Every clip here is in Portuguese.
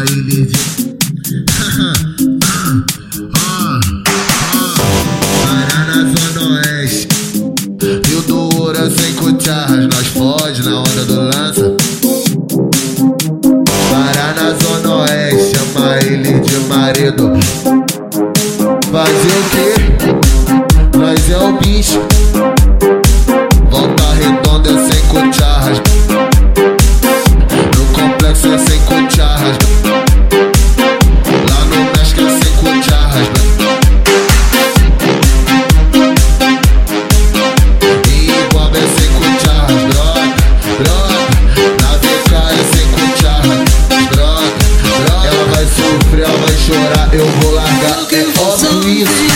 baile vem. Zona Oeste, Rio do sem cucharras, nós foge na onda do lança. Paraná Zona Oeste, chama ele de marido. Fazer o que? na ela vai sofrer, ela vai chorar, eu vou largar, é óbvio isso.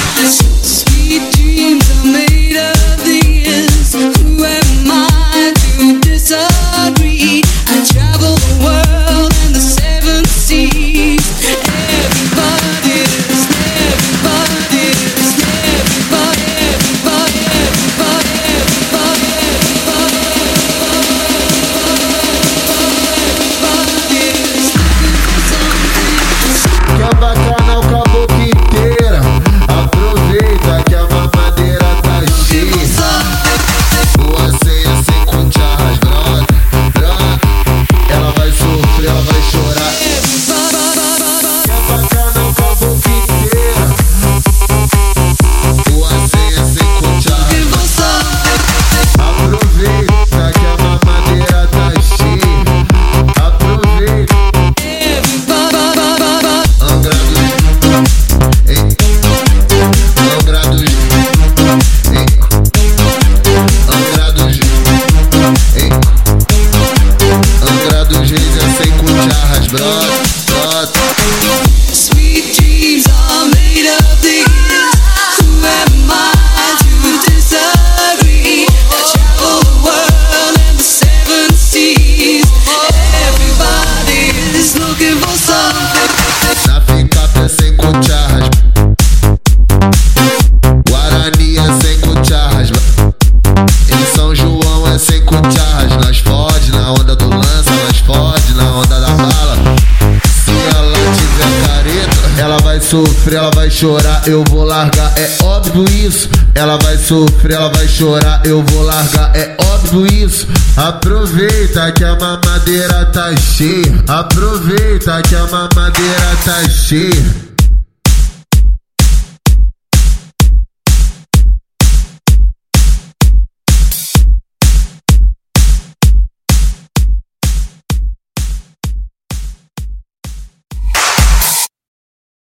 sofrer, ela vai chorar, eu vou largar, é óbvio isso. Ela vai sofrer, ela vai chorar, eu vou largar, é óbvio isso. Aproveita que a mamadeira tá cheia, aproveita que a mamadeira tá cheia.